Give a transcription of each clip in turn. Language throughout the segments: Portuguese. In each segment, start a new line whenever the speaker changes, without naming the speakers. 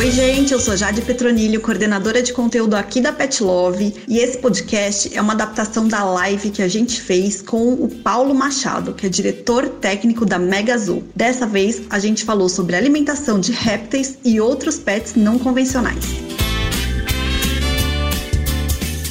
Oi, gente, eu sou Jade Petronilho, coordenadora de conteúdo aqui da Pet Love, e esse podcast é uma adaptação da live que a gente fez com o Paulo Machado, que é diretor técnico da Mega Azul. Dessa vez, a gente falou sobre alimentação de répteis e outros pets não convencionais.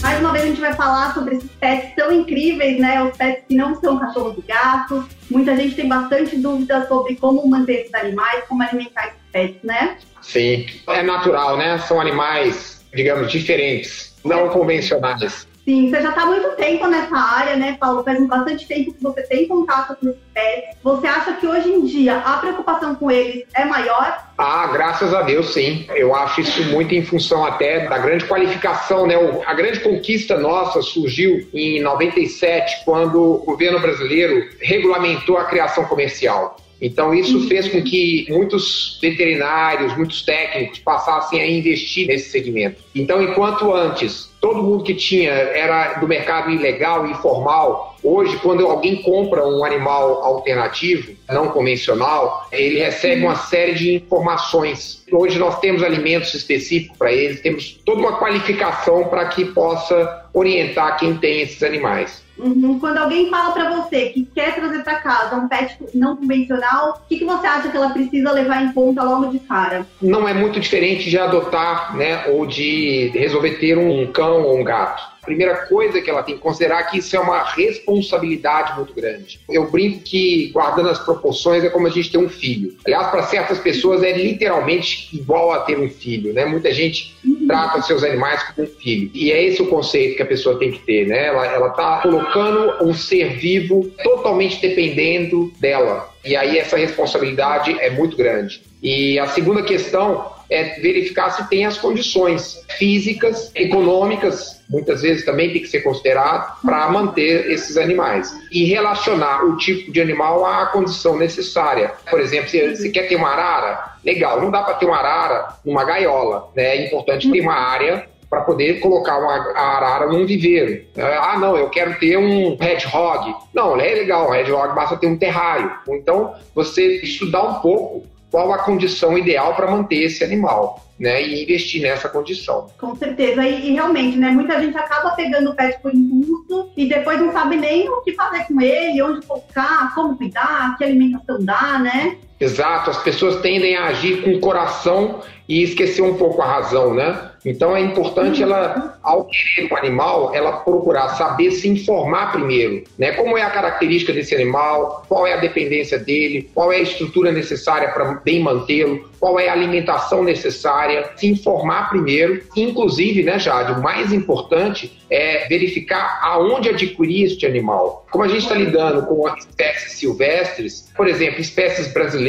Mais uma vez a gente vai falar sobre esses pets tão incríveis, né? Os pets que não são cachorro e gato. Muita gente tem bastante dúvida sobre como manter esses animais, como alimentar esses pets, né?
Sim, é natural, né? São animais, digamos, diferentes, não convencionais.
Sim, você já está há muito tempo nessa área, né, Paulo? Faz bastante tempo que você tem contato com os pets. Você acha que hoje em dia a preocupação com eles é maior?
Ah, graças a Deus, sim. Eu acho isso muito em função até da grande qualificação, né? A grande conquista nossa surgiu em 97, quando o governo brasileiro regulamentou a criação comercial. Então, isso fez com que muitos veterinários, muitos técnicos passassem a investir nesse segmento. Então, enquanto antes todo mundo que tinha era do mercado ilegal, informal, hoje, quando alguém compra um animal alternativo, não convencional, ele recebe uma série de informações. Hoje, nós temos alimentos específicos para eles, temos toda uma qualificação para que possa orientar quem tem esses animais.
Uhum. Quando alguém fala para você que quer trazer para casa um pet não convencional, o que, que você acha que ela precisa levar em conta logo de cara?
Não é muito diferente de adotar, né, ou de resolver ter um cão ou um gato primeira coisa que ela tem que considerar é que isso é uma responsabilidade muito grande. Eu brinco que, guardando as proporções, é como a gente ter um filho. Aliás, para certas pessoas é literalmente igual a ter um filho, né? Muita gente trata seus animais como um filho. E é esse o conceito que a pessoa tem que ter, né? Ela está colocando um ser vivo totalmente dependendo dela. E aí essa responsabilidade é muito grande. E a segunda questão é verificar se tem as condições físicas, econômicas, muitas vezes também tem que ser considerado para manter esses animais e relacionar o tipo de animal à condição necessária. Por exemplo, se você quer ter uma arara, legal, não dá para ter uma arara numa gaiola, né? É importante ter uma área para poder colocar uma arara num viveiro. Ah, não, eu quero ter um hedgehog. Não, é legal, um hedgehog basta ter um terrário. Então, você estudar um pouco qual a condição ideal para manter esse animal. Né, e investir nessa condição.
Com certeza, e, e, realmente, né, muita gente acaba pegando o pet por impulso e depois não sabe nem o que fazer com ele, onde colocar, como cuidar, que alimentação dar, né?
Exato, as pessoas tendem a agir com o coração e esquecer um pouco a razão, né? Então é importante ela, ao querer um animal, ela procurar saber se informar primeiro, né? Como é a característica desse animal, qual é a dependência dele, qual é a estrutura necessária para bem mantê-lo, qual é a alimentação necessária, se informar primeiro. Inclusive, né, Jade, o mais importante é verificar aonde adquirir este animal. Como a gente está lidando com espécies silvestres, por exemplo, espécies brasileiras,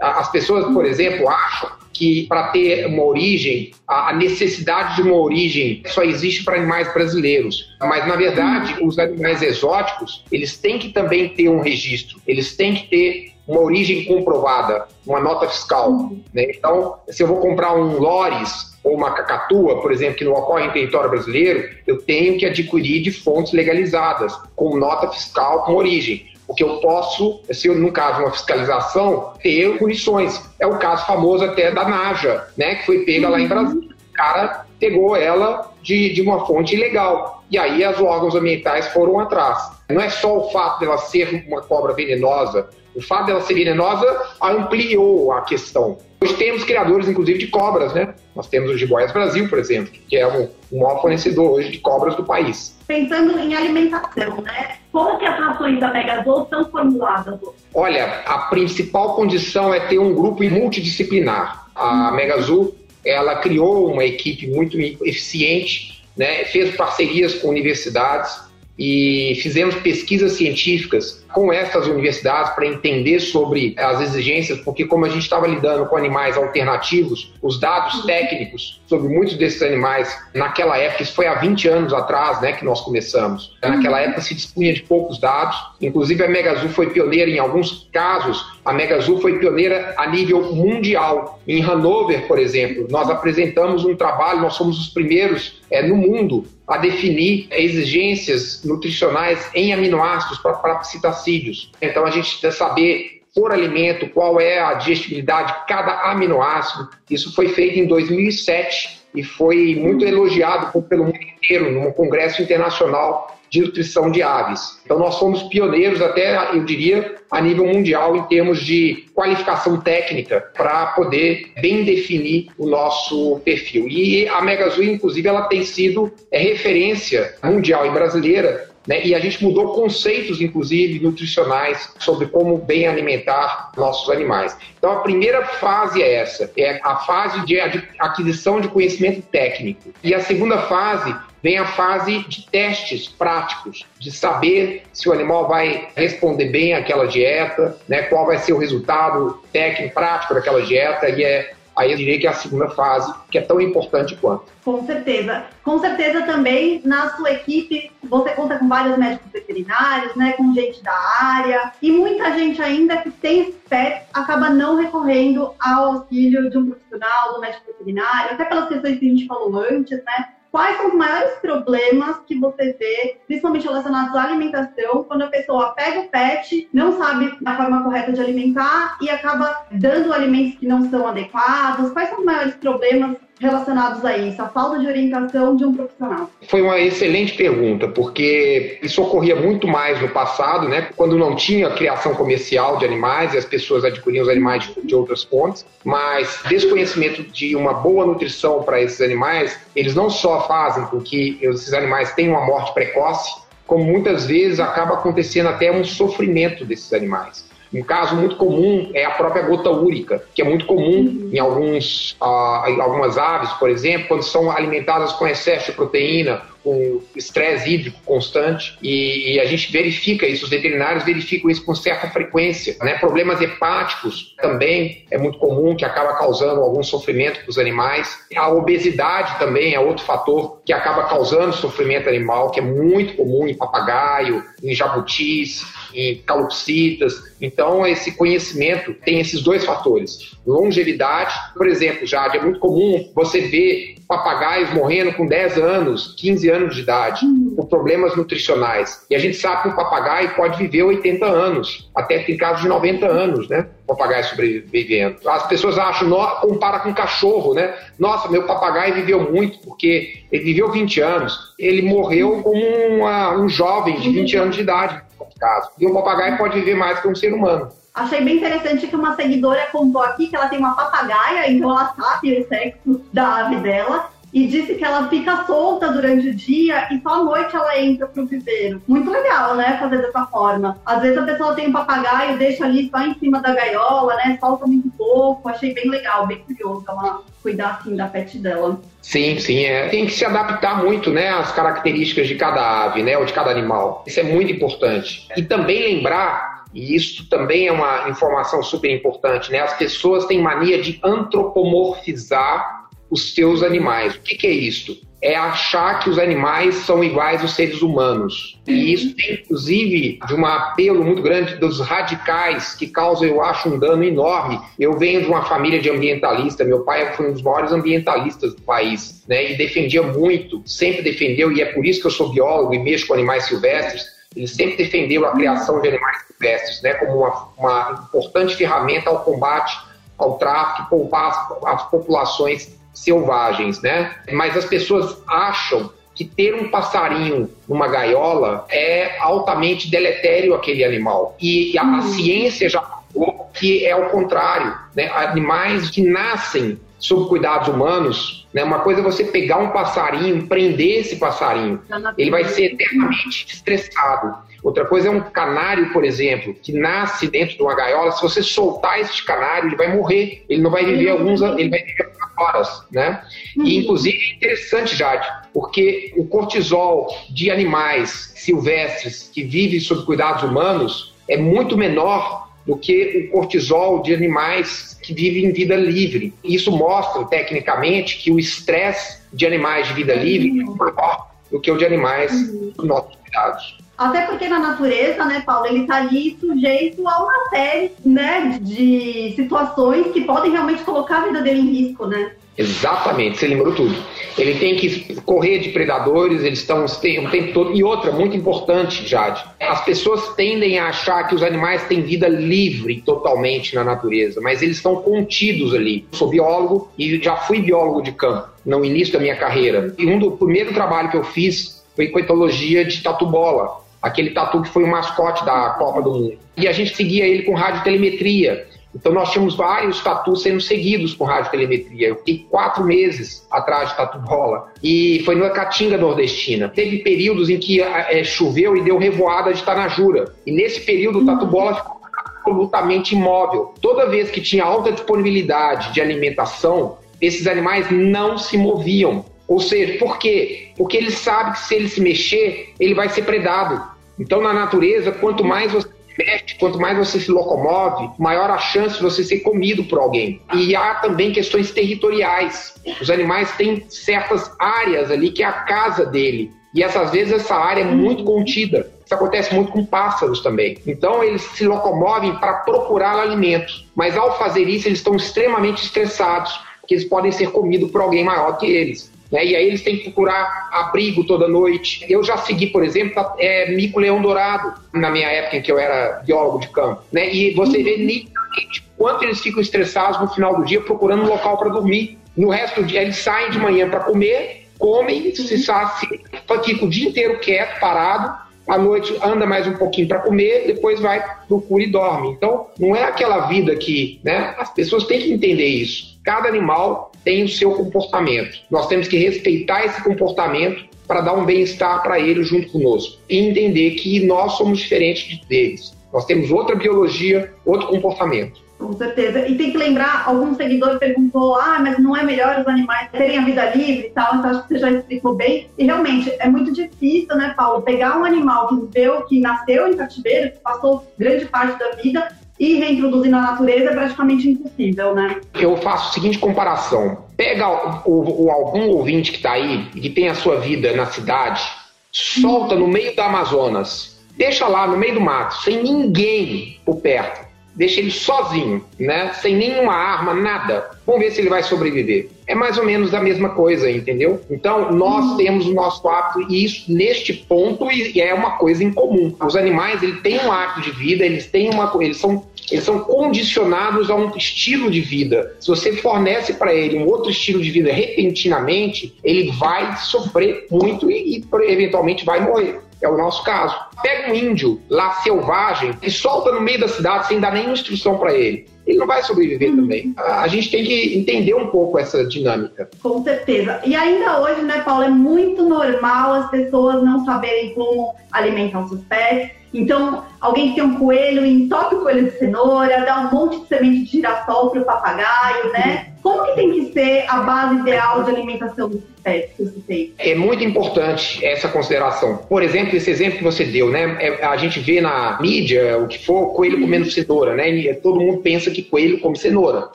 as pessoas, por exemplo, acham que para ter uma origem, a necessidade de uma origem só existe para animais brasileiros. Mas, na verdade, os animais exóticos, eles têm que também ter um registro, eles têm que ter uma origem comprovada, uma nota fiscal. Né? Então, se eu vou comprar um Lores ou uma cacatua, por exemplo, que não ocorre em território brasileiro, eu tenho que adquirir de fontes legalizadas, com nota fiscal com origem. Porque eu posso, se eu, no caso uma fiscalização, ter punições. É o caso famoso até da Naja, né, que foi pega uhum. lá em uhum. Brasília. O cara pegou ela de, de uma fonte ilegal. E aí os órgãos ambientais foram atrás. Não é só o fato dela ser uma cobra venenosa, o fato dela ser venenosa ampliou a questão. Hoje temos criadores, inclusive, de cobras, né? Nós temos o Jiboias Brasil, por exemplo, que é o, o maior fornecedor hoje de cobras do país.
Pensando em alimentação, né? Como que as rações da Megazoo são formuladas?
Olha, a principal condição é ter um grupo multidisciplinar. A. Megazoo, ela criou uma equipe muito eficiente, né? fez parcerias com universidades e fizemos pesquisas científicas com essas universidades para entender sobre as exigências, porque como a gente estava lidando com animais alternativos, os dados técnicos sobre muitos desses animais, naquela época, isso foi há 20 anos atrás, né, que nós começamos. Naquela época se dispunha de poucos dados, inclusive a Megazoo foi pioneira em alguns casos, a Megazoo foi pioneira a nível mundial. Em Hanover, por exemplo, nós apresentamos um trabalho, nós somos os primeiros é, no mundo a definir exigências nutricionais em aminoácidos para parasitacídeos. Então a gente precisa saber por alimento, qual é a digestibilidade de cada aminoácido. Isso foi feito em 2007 e foi muito elogiado pelo mundo inteiro, num congresso internacional de nutrição de aves. Então, nós fomos pioneiros, até eu diria, a nível mundial, em termos de qualificação técnica, para poder bem definir o nosso perfil. E a Megazoo, inclusive, ela tem sido é, referência mundial e brasileira né? E a gente mudou conceitos, inclusive, nutricionais sobre como bem alimentar nossos animais. Então, a primeira fase é essa, é a fase de aquisição de conhecimento técnico. E a segunda fase vem a fase de testes práticos, de saber se o animal vai responder bem àquela dieta, né? qual vai ser o resultado técnico, prático daquela dieta, e é Aí eu diria que é a segunda fase, que é tão importante quanto.
Com certeza. Com certeza também na sua equipe você conta com vários médicos veterinários, né, com gente da área, e muita gente ainda que tem pets acaba não recorrendo ao auxílio de um profissional, do médico veterinário, até pelas questões que a gente falou antes, né? Quais são os maiores problemas que você vê, principalmente relacionados à alimentação, quando a pessoa pega o pet, não sabe a forma correta de alimentar e acaba dando alimentos que não são adequados? Quais são os maiores problemas relacionados a isso, a falta de orientação de um profissional?
Foi uma excelente pergunta, porque isso ocorria muito mais no passado, né, quando não tinha criação comercial de animais e as pessoas adquiriam os animais de, outras fontes, mas desconhecimento de uma boa nutrição para esses animais, eles não só fazem com que esses animais tenham uma morte precoce, como muitas vezes acaba acontecendo até um sofrimento desses animais. Um caso muito comum é a própria gota úrica, que é muito comum uhum. em, alguns, em algumas aves, por exemplo, quando são alimentadas com excesso de proteína com estresse hídrico constante e, e, a gente verifica isso, os veterinários verificam isso com certa frequência. Né? Problemas hepáticos também é muito comum, que acaba causando algum sofrimento para os animais. A obesidade também é outro fator que acaba causando sofrimento animal, que é muito comum em papagaio, em jabutis, em calopsitas. Então, esse conhecimento tem esses dois fatores. Longevidade, por exemplo, já é muito comum você ver papagaios morrendo com 10 anos, 15 anos de idade, por problemas nutricionais. E a gente sabe que um papagaio pode viver 80 anos, até tem casos de 90 anos, né? O papagaio sobrevivendo. As pessoas acham, compara com cachorro, né? Nossa, meu papagaio viveu muito, porque ele viveu 20 anos. Ele morreu como uma, um jovem de 20 anos de idade, no caso. E um papagaio pode viver mais que um ser humano.
Achei bem interessante que uma seguidora contou aqui que ela tem uma papagaia, então ela sabe o sexo da ave dela. E disse que ela fica solta durante o dia e só à noite ela entra pro viveiro. Muito legal, né? Fazer dessa forma. Às vezes a pessoa tem um papagaio, deixa ali só em cima da gaiola, né? Solta muito pouco. Achei bem legal, bem curioso ela cuidar assim da pet dela.
Sim, sim, é. Tem que se adaptar muito, né, às características de cada ave, né, ou de cada animal. Isso é muito importante. E também lembrar e isso também é uma informação super importante, né? As pessoas têm mania de antropomorfizar os seus animais. O que, que é isso? É achar que os animais são iguais aos seres humanos. E isso tem, inclusive, de um apelo muito grande dos radicais, que causam, eu acho, um dano enorme. Eu venho de uma família de ambientalista, meu pai foi um dos maiores ambientalistas do país, né? E defendia muito, sempre defendeu, e é por isso que eu sou biólogo e mexo com animais silvestres ele sempre defendeu a criação de animais silvestres né, como uma, uma importante ferramenta ao combate ao tráfico poupar as, as populações selvagens. Né? Mas as pessoas acham que ter um passarinho numa gaiola é altamente deletério aquele animal. E a, uhum. ciência já falou que é o contrário. Né? Animais que nascem sob cuidados humanos, né? Uma coisa é você pegar um passarinho, prender esse passarinho, ele vai ser eternamente estressado. Outra coisa é um canário, por exemplo, que nasce dentro de uma gaiola. Se você soltar esse canário, ele vai morrer. Ele não vai viver alguns, ele vai viver algumas horas, né? E uhum. inclusive é interessante, Jade, porque o cortisol de animais silvestres que vivem sob cuidados humanos é muito menor do que o cortisol de animais que vivem vida livre. Isso mostra, tecnicamente, que o estresse de animais de vida livre é maior do que o de animais uhum. nossos cuidados.
Até porque na natureza, né, Paulo, ele está ali sujeito a uma série né, de situações que podem realmente colocar a vida dele em risco, né?
Exatamente, você lembrou tudo. Ele tem que correr de predadores, eles estão o tempo todo. E outra, muito importante, Jade, as pessoas tendem a achar que os animais têm vida livre totalmente na natureza, mas eles estão contidos ali. Eu sou biólogo e já fui biólogo de campo no início da minha carreira. E um do primeiro trabalho que eu fiz foi com etologia de tatu-bola, aquele tatu que foi o mascote da Copa do Mundo. E a gente seguia ele com radiotelemetria. Então nós tínhamos vários tatus sendo seguidos com radiotelemetria. Eu fiquei quatro meses atrás de tatu bola e foi na Caatinga nordestina. Teve períodos em que é, choveu e deu revoada de Tanajura. E nesse período o tatu bola ficou absolutamente imóvel. Toda vez que tinha alta disponibilidade de alimentação, esses animais não se moviam. Ou seja, por quê? Porque ele sabe que se ele se mexer, ele vai ser predado. Então, na natureza, quanto mais você mexe, quanto mais você se locomove, maior a chance de você ser comido por alguém. E há também questões territoriais. Os animais têm certas áreas ali que é a casa dele. E essas vezes essa área é muito contida. Isso acontece muito com pássaros também. Então eles se locomovem para procurar alimento. Mas ao fazer isso, eles estão extremamente estressados, porque eles podem ser comidos por alguém maior que eles. Né? E aí eles têm que procurar abrigo toda noite. Eu já segui, por exemplo, é, mico-leão dourado, na minha época em que eu era biólogo de campo. Né? E você vê nitidamente quanto eles ficam estressados no final do dia procurando um local para dormir. No resto do dia, eles saem de manhã para comer, comem, se saciam, ficam o dia inteiro quieto, parado, à noite anda mais um pouquinho para comer, depois vai, procura e dorme. Então, não é aquela vida que, né? As pessoas têm que entender isso. Cada animal tem o seu comportamento. Nós temos que respeitar esse comportamento para dar um bem-estar para ele junto conosco e entender que nós somos diferentes deles. Nós temos outra biologia, outro comportamento.
Com certeza. E tem que lembrar, algum seguidor perguntou, ah, mas não é melhor os animais terem a vida livre e tal, então acho que você já explicou bem. E realmente, é muito difícil, né, Paulo, pegar um animal que viveu, que nasceu em cativeiro, que passou grande parte da vida, e reintroduzir na natureza é praticamente impossível, né?
Eu faço a seguinte comparação. Pega o, o algum ouvinte que está aí que tem a sua vida na cidade, solta no meio do Amazonas, deixa lá no meio do mato, sem ninguém por perto deixa ele sozinho, né? Sem nenhuma arma, nada. Vamos ver se ele vai sobreviver. É mais ou menos a mesma coisa, entendeu? Então, nós uhum. temos o nosso hábito e isso neste ponto é uma coisa em comum. Os animais, eles têm um hábito de vida, eles têm uma eles são eles são condicionados a um estilo de vida. Se você fornece para ele um outro estilo de vida repentinamente, ele vai sofrer muito e, e eventualmente vai morrer. É o nosso caso. Pega um índio lá selvagem e solta no meio da cidade sem dar nenhuma instrução para ele. Ele não vai sobreviver uhum. também. A gente tem que entender um pouco essa dinâmica.
Com certeza. E ainda hoje, né, Paulo, é muito normal as pessoas não saberem como alimentar os seus pets. Então, alguém que tem um coelho, entope o coelho de cenoura, dá um monte de semente de girassol para o papagaio, né? Como que tem que ser a base ideal de alimentação desses pets que você tem?
É muito importante essa consideração. Por exemplo, esse exemplo que você deu, né? É, a gente vê na mídia, o que for, coelho comendo cenoura, né? E todo mundo pensa que coelho come cenoura.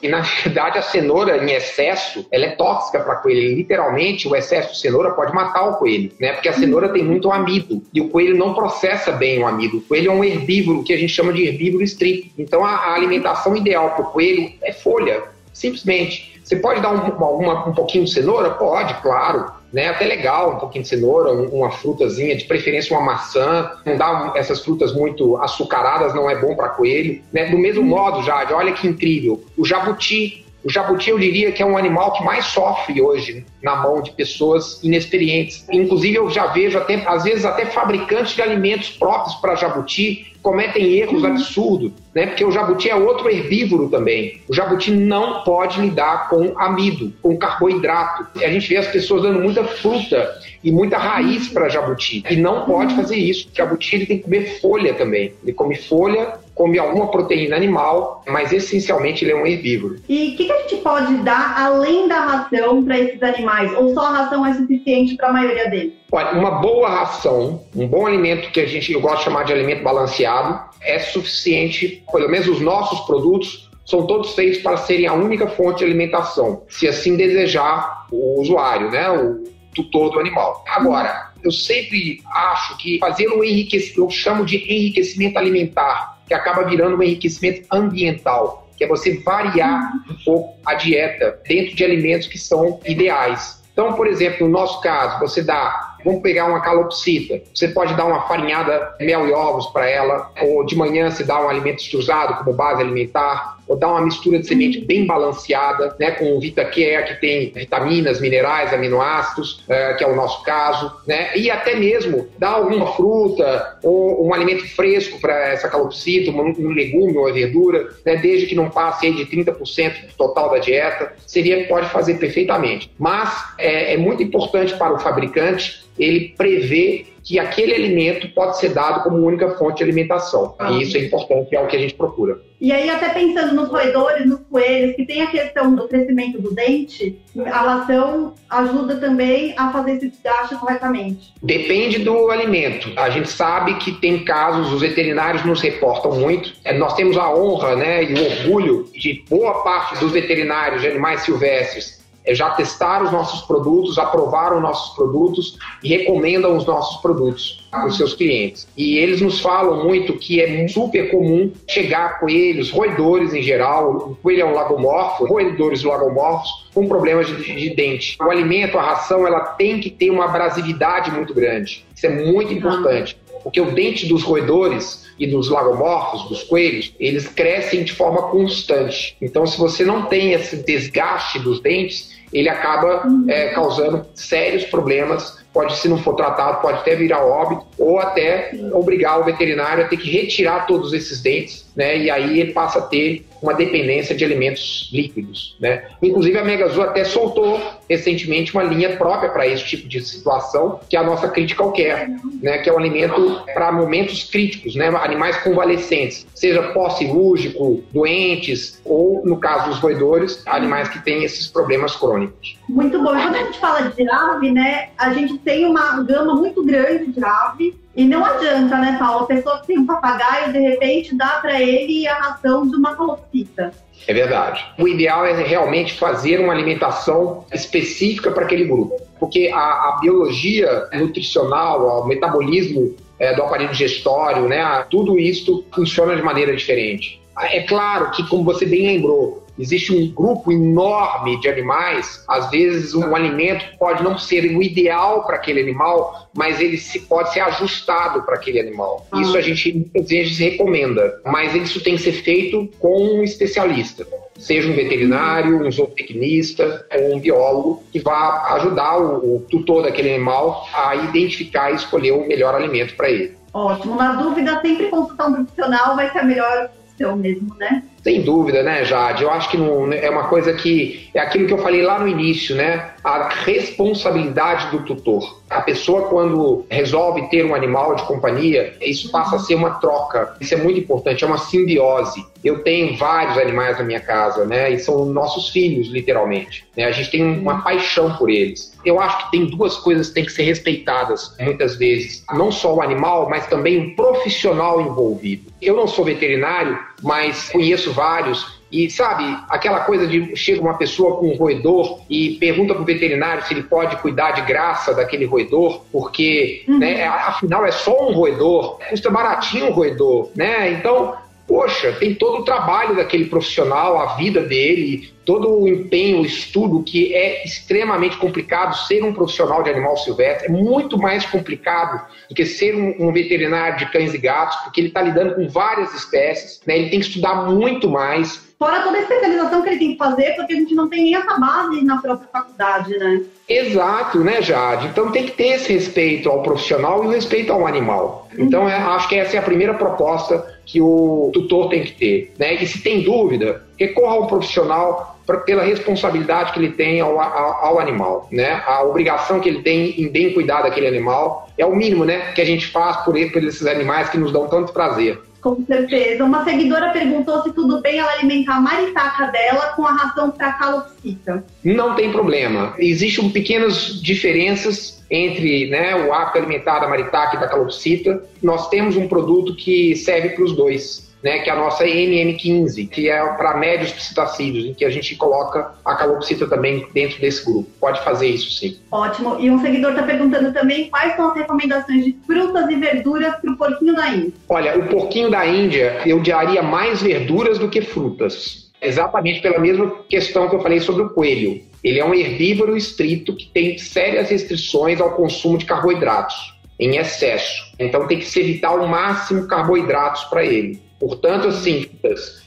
E na verdade, a cenoura em excesso, ela é tóxica para coelho. Literalmente, o excesso de cenoura pode matar o coelho, né? Porque a cenoura tem muito amido e o coelho não processa bem o amido. O coelho é um herbívoro que a gente chama de herbívoro estrito. Então, a, a alimentação ideal para o coelho é folha Simplesmente. Você pode dar um, uma, um pouquinho de cenoura? Pode, claro. Né? Até legal, um pouquinho de cenoura, uma frutazinha, de preferência uma maçã. Não dá essas frutas muito açucaradas, não é bom para coelho. Né? Do mesmo modo, Jade, olha que incrível. O jabuti. O jabuti, eu diria que é um animal que mais sofre hoje na mão de pessoas inexperientes. Inclusive, eu já vejo, até, às vezes, até fabricantes de alimentos próprios para jabuti cometem erros uhum. absurdos, né? Porque o jabuti é outro herbívoro também. O jabuti não pode lidar com amido, com carboidrato. A gente vê as pessoas dando muita fruta e muita raiz para jabuti. E não pode fazer isso. O jabuti ele tem que comer folha também. Ele come folha, come alguma proteína animal, mas essencialmente ele é um herbívoro.
E o que, que, a gente pode dar além da ração para esses animais? Ou só a ração é suficiente para a maioria deles?
Olha, uma boa ração, um bom alimento que a gente eu gosto de chamar de alimento balanceado, é suficiente, pelo menos os nossos produtos são todos feitos para serem a única fonte de alimentação, se assim desejar o usuário, né, o tutor do animal. Agora, eu sempre acho que fazer um enriquecimento, eu chamo de enriquecimento alimentar que acaba virando um enriquecimento ambiental, que é você variar um pouco a dieta dentro de alimentos que são ideais. Então, por exemplo, no nosso caso, você dá Vamos pegar uma calopsita. Você pode dar uma farinhada mel e ovos para ela, ou de manhã se dá um alimento usado como base alimentar, ou dar uma mistura de semente bem balanceada, né, com o VitaCare, que tem vitaminas, minerais, aminoácidos, é, que é o nosso caso, né, e até mesmo dar alguma fruta ou um alimento fresco para essa calopsita, um, um legume ou uma verdura, né, desde que não passe de 30% do total da dieta, seria pode fazer perfeitamente. Mas é, é muito importante para o fabricante ele prevê que aquele alimento pode ser dado como única fonte de alimentação. Ah. E isso é importante, é o que a gente procura.
E aí, até pensando nos roedores, nos coelhos, que tem a questão do crescimento do dente, a ração ajuda também a fazer esse desgaste corretamente.
Depende do alimento. A gente sabe que tem casos, os veterinários nos reportam muito. É, nós temos a honra né, e o orgulho de boa parte dos veterinários de animais silvestres já testaram os nossos produtos, aprovaram nossos produtos e recomendam os nossos produtos para os seus clientes. E eles nos falam muito que é super comum chegar coelhos, roedores em geral, o coelho é um lagomorfo, roedores lagomorfos com problemas de, de, dente. O alimento, a ração, ela tem que ter uma abrasividade muito grande. Isso é muito importante. Porque o dente dos roedores e dos lagomorfos, dos coelhos, eles crescem de forma constante. Então, se você não tem esse desgaste dos dentes, ele acaba é, causando sérios problemas. Pode, se não for tratado, pode até virar óbito ou até obrigar o veterinário a ter que retirar todos esses dentes, né? E aí ele passa a ter uma dependência de alimentos líquidos. Né? Inclusive, a Megazoo até soltou recentemente uma linha própria para esse tipo de situação, que é a nossa Critical Care, né? que é um alimento para momentos críticos, né? animais convalescentes, seja pós-cirúrgico, doentes, ou, no caso dos roedores, animais que têm esses problemas crônicos.
Muito bom. E quando a gente fala de ave, né, a gente tem uma gama muito grande de ave, e não adianta, né, Paulo? A pessoa que tem um papagaio, de repente, dá para ele a ração de uma calopsita.
É verdade. O ideal é realmente fazer uma alimentação específica para aquele grupo. Porque a, a biologia nutricional, o metabolismo é, do aparelho digestório, né, tudo isso funciona de maneira diferente. É claro que, como você bem lembrou, existe um grupo enorme de animais, às vezes um alimento pode não ser o ideal para aquele animal, mas ele se, pode ser ajustado para aquele animal. Ah. Isso a gente muitas vezes recomenda, mas isso tem que ser feito com um especialista, seja um veterinário, um zootecnista ou um biólogo que vá ajudar o, o tutor daquele animal a identificar e escolher o melhor alimento para ele.
Ótimo. Na dúvida, sempre consultar um profissional vai ser a melhor mesmo, né?
Sem dúvida, né, Jade? Eu acho que não, é uma coisa que é aquilo que eu falei lá no início, né? A responsabilidade do tutor. A pessoa, quando resolve ter um animal de companhia, isso passa a ser uma troca. Isso é muito importante, é uma simbiose. Eu tenho vários animais na minha casa, né? E são nossos filhos, literalmente. Né? A gente tem uma paixão por eles. Eu acho que tem duas coisas que têm que ser respeitadas muitas vezes. Não só o animal, mas também o profissional envolvido. Eu não sou veterinário, mas conheço vários e sabe, aquela coisa de chega uma pessoa com um roedor e pergunta para o veterinário se ele pode cuidar de graça daquele roedor, porque uhum. né, afinal é só um roedor, custa baratinho um roedor, né? Então, poxa, tem todo o trabalho daquele profissional, a vida dele, todo o empenho, o estudo, que é extremamente complicado ser um profissional de animal silvestre, é muito mais complicado do que ser um, um veterinário de cães e gatos, porque ele está lidando com várias espécies, né? ele tem que estudar muito mais,
Fora toda a especialização que ele tem que fazer, porque a gente não tem nem essa base na própria faculdade, né?
Exato, né, Jade? Então tem que ter esse respeito ao profissional e o respeito ao animal. Então é, acho que essa é a primeira proposta que o tutor tem que ter. Né? E se tem dúvida, recorra ao profissional pra, pela responsabilidade que ele tem ao, ao, ao, animal. Né? A obrigação que ele tem em bem cuidar daquele animal é o mínimo né, que a gente faz por, por esses animais que nos dão tanto prazer.
Com certeza. Uma seguidora perguntou se tudo bem ela alimentar a maritaca dela com a ração para calopsita.
Não tem problema. Existem pequenas diferenças entre né, o hábito alimentar da maritaca e da calopsita. Nós temos um produto que serve para os dois. Né, que é a nossa MM15, que é para médios psitacídeos, em que a gente coloca a calopsita também dentro desse grupo. Pode fazer isso sim.
Ótimo. E um seguidor está perguntando também quais são as recomendações de frutas e verduras para o porquinho da Índia.
Olha, o porquinho da Índia, eu daria mais verduras do que frutas. Exatamente pela mesma questão que eu falei sobre o coelho. Ele é um herbívoro estrito que tem sérias restrições ao consumo de carboidratos em excesso. Então tem que se evitar ao máximo carboidratos para ele. Portanto, assim,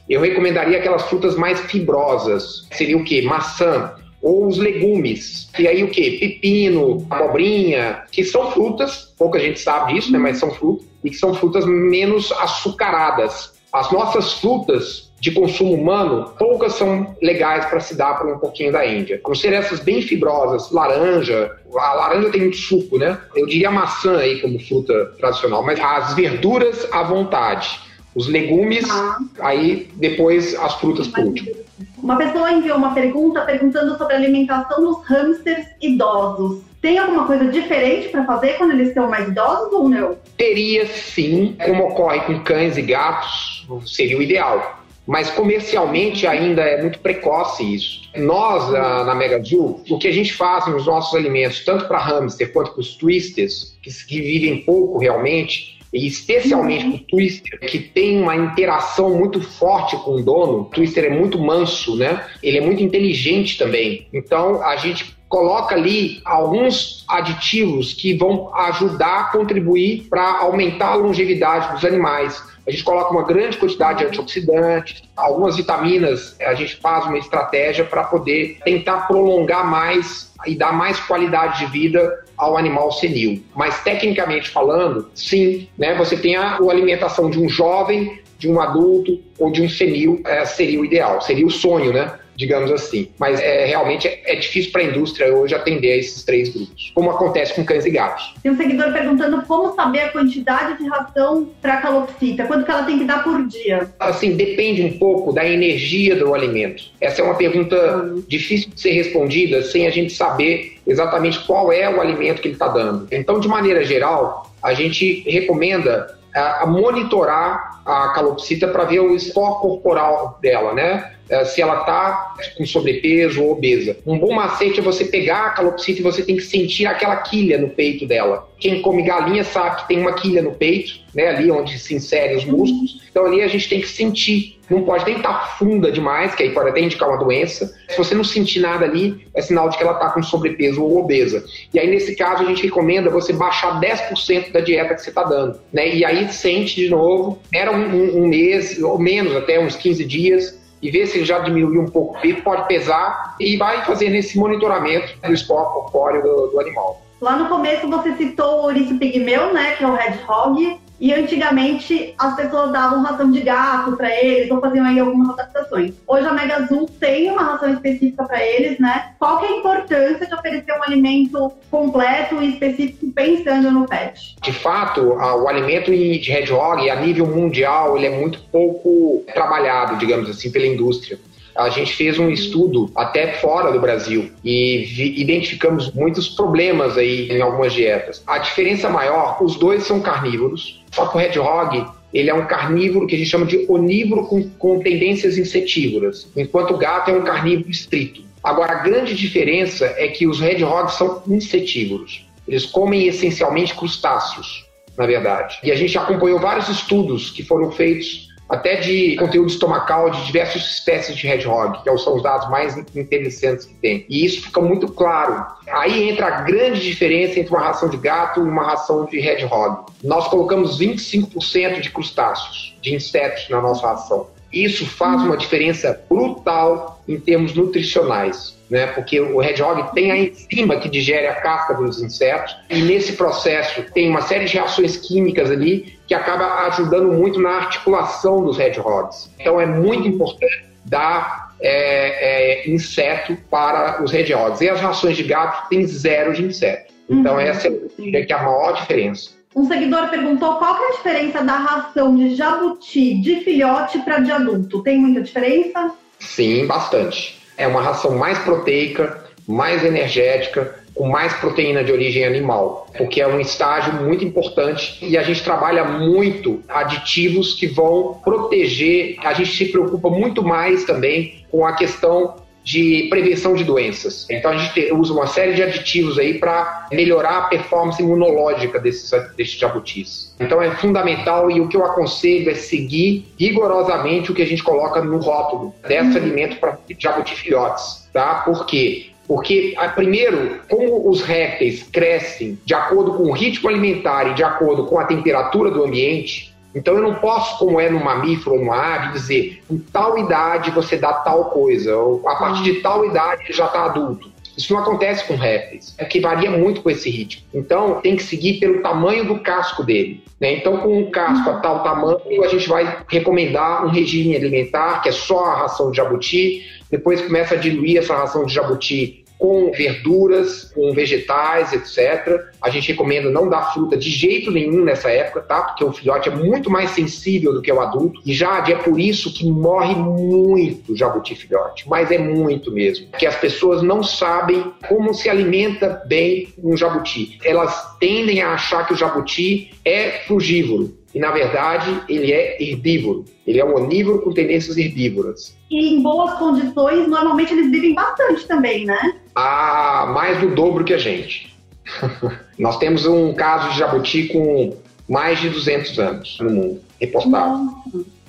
eu recomendaria aquelas frutas mais fibrosas. Seria o quê? Maçã ou os legumes. E aí o quê? Pepino, abobrinha, que são frutas, pouca gente sabe disso, né? Mas são frutas, e que são frutas menos açucaradas. As nossas frutas de consumo humano, poucas são legais para se dar para um pouquinho da Índia. Como ser essas bem fibrosas, laranja, a laranja tem muito suco, né? Eu diria maçã aí como fruta tradicional, mas as verduras à vontade. Os legumes, ah. aí depois as frutas por último.
Uma pessoa enviou uma pergunta perguntando sobre a alimentação dos hamsters idosos. Tem alguma coisa diferente para fazer quando eles estão mais idosos ou não?
Teria sim, como ocorre com cães e gatos, seria o ideal mas comercialmente ainda é muito precoce isso. Nós, na Mega Zoo, o que a gente faz nos nossos alimentos, tanto para hamster quanto para os twisters, que, que vivem pouco realmente, e especialmente o Twister, que tem uma interação muito forte com o dono. O Twister é muito manso, né? Ele é muito inteligente também. Então a gente coloca ali alguns aditivos que vão ajudar a contribuir para aumentar a longevidade dos animais. A gente coloca uma grande quantidade de antioxidantes, algumas vitaminas, a gente faz uma estratégia para poder tentar prolongar mais e dar mais qualidade de vida ao animal senil. Mas tecnicamente falando, sim, né, você tem a, a alimentação de um jovem, de um adulto ou de um senil, é, seria o ideal, seria o sonho, né? Digamos assim. Mas é, realmente é, é difícil para a indústria hoje atender a esses três grupos, como acontece com cães e gatos.
Tem um seguidor perguntando como saber a quantidade de ração para a calopsita, quanto que ela tem que dar por dia?
Assim, depende um pouco da energia do alimento. Essa é uma pergunta hum. difícil de ser respondida sem a gente saber exatamente qual é o alimento que ele está dando. Então, de maneira geral, a gente recomenda a, a monitorar a calopsita para ver o esforço corporal dela, né? É, se ela está com sobrepeso ou obesa. Um bom macete é você pegar a calopsita e você tem que sentir aquela quilha no peito dela. Quem come galinha sabe que tem uma quilha no peito, né, ali onde se inserem os músculos. Então ali a gente tem que sentir. Não pode nem estar tá funda demais, que aí pode até indicar uma doença. Se você não sentir nada ali, é sinal de que ela está com sobrepeso ou obesa. E aí nesse caso a gente recomenda você baixar 10% da dieta que você está dando. Né? E aí sente de novo, era um, um, um mês, ou menos até uns 15 dias, e ver se já diminuiu um pouco o peso, pode pesar e vai fazer esse monitoramento do esporte corpóreo do, do animal.
Lá no começo você citou o ouriço pigmeu, né, que é o hedgehog, e antigamente as pessoas davam ração de gato para eles ou faziam aí algumas adaptações. Hoje a Mega Azul tem uma ração específica para eles, né? Qual é a importância de oferecer um alimento completo e específico pensando no pet?
De fato, o alimento de hedgehog a nível mundial ele é muito pouco trabalhado, digamos assim, pela indústria a gente fez um estudo até fora do Brasil e identificamos muitos problemas aí em algumas dietas. A diferença maior, os dois são carnívoros, só que o hedgehog ele é um carnívoro que a gente chama de onívoro com, com tendências insetívoras, enquanto o gato é um carnívoro estrito. Agora, a grande diferença é que os hedgehogs são insetívoros. Eles comem essencialmente crustáceos, na verdade. E a gente acompanhou vários estudos que foram feitos até de conteúdo estomacal de diversas espécies de hedgehog, que são os dados mais interessantes que tem. E isso fica muito claro. Aí entra a grande diferença entre uma ração de gato e uma ração de hedgehog. Nós colocamos 25% de crustáceos, de insetos na nossa ração. Isso faz uma diferença brutal em termos nutricionais né? Porque o hedgehog tem a enzima que digere a casca dos insetos e nesse processo tem uma série de reações químicas ali que acaba ajudando muito na articulação dos hedgehogs. Então é muito importante dar é, é, inseto para os hedgehogs. E as rações de gato têm zero de inseto. Então uhum. essa é, é a maior diferença.
Um seguidor perguntou qual é a diferença da ração de jabuti de filhote para de adulto. Tem muita diferença?
Sim, bastante é uma ração mais proteica, mais energética, com mais proteína de origem animal, porque é um estágio muito importante e a gente trabalha muito aditivos que vão proteger, a gente se preocupa muito mais também com a questão de prevenção de doenças. Então a gente usa uma série de aditivos aí para melhorar a performance imunológica desses, desses jabutis. Então é fundamental e o que eu aconselho é seguir rigorosamente o que a gente coloca no rótulo desse alimento para jabuti filhotes, tá? Por quê? Porque, primeiro, como os répteis crescem de acordo com o ritmo alimentar e de acordo com a temperatura do ambiente, então eu não posso, como é no mamífero ou no ave, dizer em tal idade você dá tal coisa, ou a partir de tal idade ele já está adulto. Isso não acontece com répteis, é que varia muito com esse ritmo. Então tem que seguir pelo tamanho do casco dele. Né? Então, com um casco a tal tamanho, a gente vai recomendar um regime alimentar que é só a ração de jabuti. Depois começa a diluir essa ração de jabuti com verduras, com vegetais, etc. A gente recomenda não dar fruta de jeito nenhum nessa época, tá? Porque o filhote é muito mais sensível do que o adulto. E já é por isso que morre muito jabuti filhote, mas é muito mesmo. Que as pessoas não sabem como se alimenta bem um jabuti. Elas tendem a achar que o jabuti é frugívoro. E, na verdade, ele é herbívoro. Ele é um onívoro com tendências herbívoras.
E em boas condições, normalmente eles vivem bastante também, né?
Ah, mais do dobro que a gente. Nós temos um caso de jabuti com mais de 200 anos no mundo, reportado.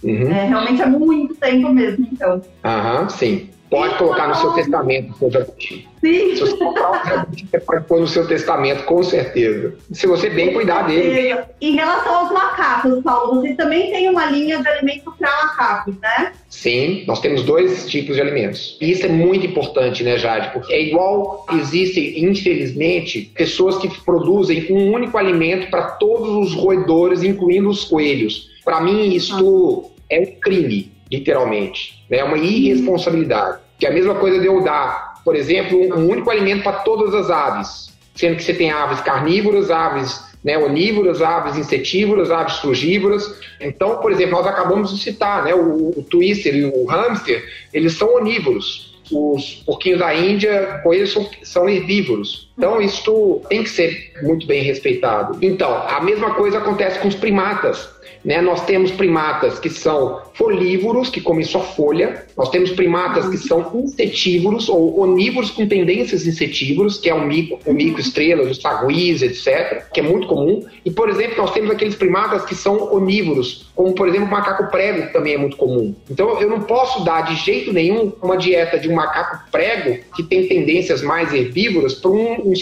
Uhum. É, realmente é muito tempo mesmo, então.
Aham, sim. Pode colocar no seu testamento, seu jabuti. Sim. Se você comprar um jabuti, você pode pôr no seu testamento, com certeza. Se você bem cuidar dele.
Em relação aos macacos, Paulo, vocês também têm uma linha de alimentos para macacos, né?
Sim, nós temos dois tipos de alimentos. E isso é muito importante, né, Jade? Porque é igual existem, infelizmente, pessoas que produzem um único alimento para todos os roedores, incluindo os coelhos. Para mim, isso ah. é um crime literalmente. Né? É uma irresponsabilidade. Que é a mesma coisa de eu dar, por exemplo, um único alimento para todas as aves, sendo que você tem aves carnívoras, aves né, onívoras, aves insetívoras, aves frugívoras. Então, por exemplo, nós acabamos de citar, né, o, o twister e o hamster, eles são onívoros. Os porquinhos da Índia, coelhos são, são herbívoros. Então, isso tem que ser muito bem respeitado. Então, a mesma coisa acontece com os primatas. Né? Nós temos primatas que são folívoros, que comem só folha. Nós temos primatas que são insetívoros ou onívoros com tendências insetívoros, que é o mico, o mico estrela, os saguis, etc., que é muito comum. E, por exemplo, nós temos aqueles primatas que são onívoros, como, por exemplo, o macaco prego, que também é muito comum. Então, eu não posso dar de jeito nenhum uma dieta de um macaco prego, que tem tendências mais herbívoras, para um, um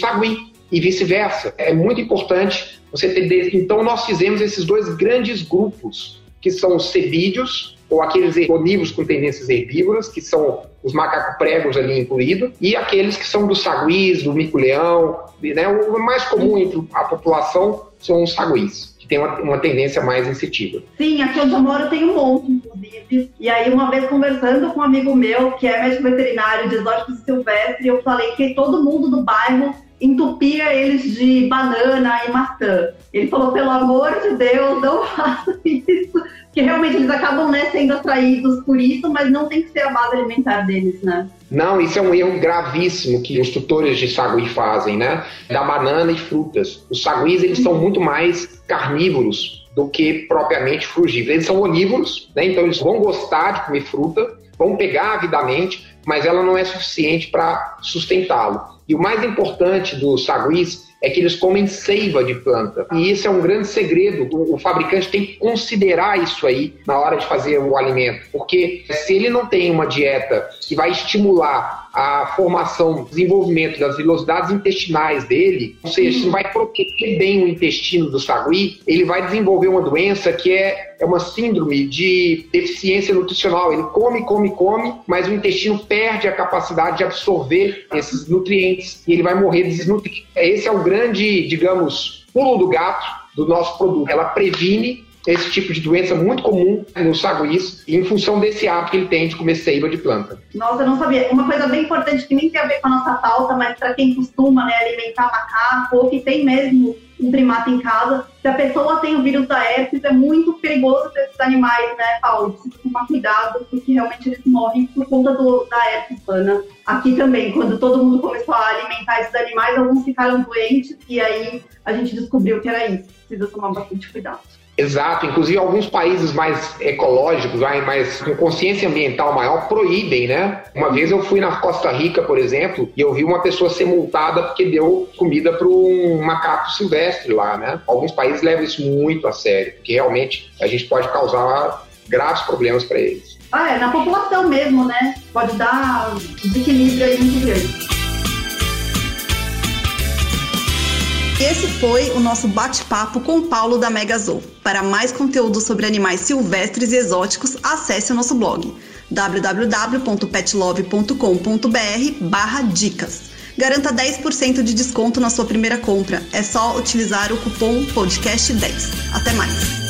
e vice-versa. É muito importante você ter. Então, nós fizemos esses dois grandes grupos, que são os sebídeos, ou aqueles onívoros com tendências herbívoras, que são os macaco-pregos ali incluídos, e aqueles que são dos saguis, do mico-leão. Né? O mais comum entre a população são os saguis tem uma, uma, tendência mais insetiva.
Sim, aqui onde eu moro tem um monte, inclusive. E aí, uma vez conversando com um amigo meu, que é médico veterinário de exóticos silvestres, eu falei que todo mundo do bairro entupia eles de banana e maçã. Ele falou, pelo amor de Deus, não faça isso. Que realmente eles acabam né, sendo atraídos por isso, mas não tem que ser a base alimentar deles, né?
Não, isso é um erro gravíssimo que os tutores de sagui fazem, né? Da banana e frutas. Os saguis, eles são muito mais carnívoros do que propriamente frugívoros. Eles são onívoros, né? Então eles vão gostar de comer fruta, vão pegar avidamente, mas ela não é suficiente para sustentá-lo. E o mais importante dos saguis é que eles comem seiva de planta. E isso é um grande segredo. O, fabricante tem que considerar isso aí na hora de fazer o alimento. Porque se ele não tem uma dieta que vai estimular a formação, desenvolvimento das velocidades intestinais dele, ou seja, se não vai proteger bem o intestino do sagui, ele vai desenvolver uma doença que é, é uma síndrome de deficiência nutricional. Ele come, come, come, mas o intestino perde a capacidade de absorver esses nutrientes e ele vai morrer desnutrido. Esse é o grande, digamos, pulo do gato do nosso produto. Ela previne esse tipo de doença muito comum no saguis, em função desse hábito que ele tem de comer seiva de planta.
Nossa, eu não sabia. Uma coisa bem importante que nem tem a ver com a nossa pauta, mas para quem costuma né, alimentar macaco ou que tem mesmo um primata em casa. Se a pessoa tem o vírus da herpes, é muito perigoso para esses animais, né, Paulo? Precisa tomar cuidado, porque realmente eles morrem por conta do, da herpes humana. Aqui também, quando todo mundo começou a alimentar esses animais, alguns ficaram doentes e aí a gente descobriu que era isso. Precisa tomar bastante cuidado.
Exato, inclusive alguns países mais ecológicos, mais com consciência ambiental maior, proíbem, né? Uma vez eu fui na Costa Rica, por exemplo, e eu vi uma pessoa ser multada porque deu comida para um macaco silvestre lá, né? Alguns países levam isso muito a sério, porque realmente a gente pode causar graves problemas para eles.
Ah, é, na população mesmo, né? Pode dar desequilíbrio aí muito grande.
Esse foi o nosso bate-papo com Paulo da Megazoo. Para mais conteúdo sobre animais silvestres e exóticos, acesse o nosso blog www.petlove.com.br/dicas. Garanta 10% de desconto na sua primeira compra. É só utilizar o cupom podcast10. Até mais.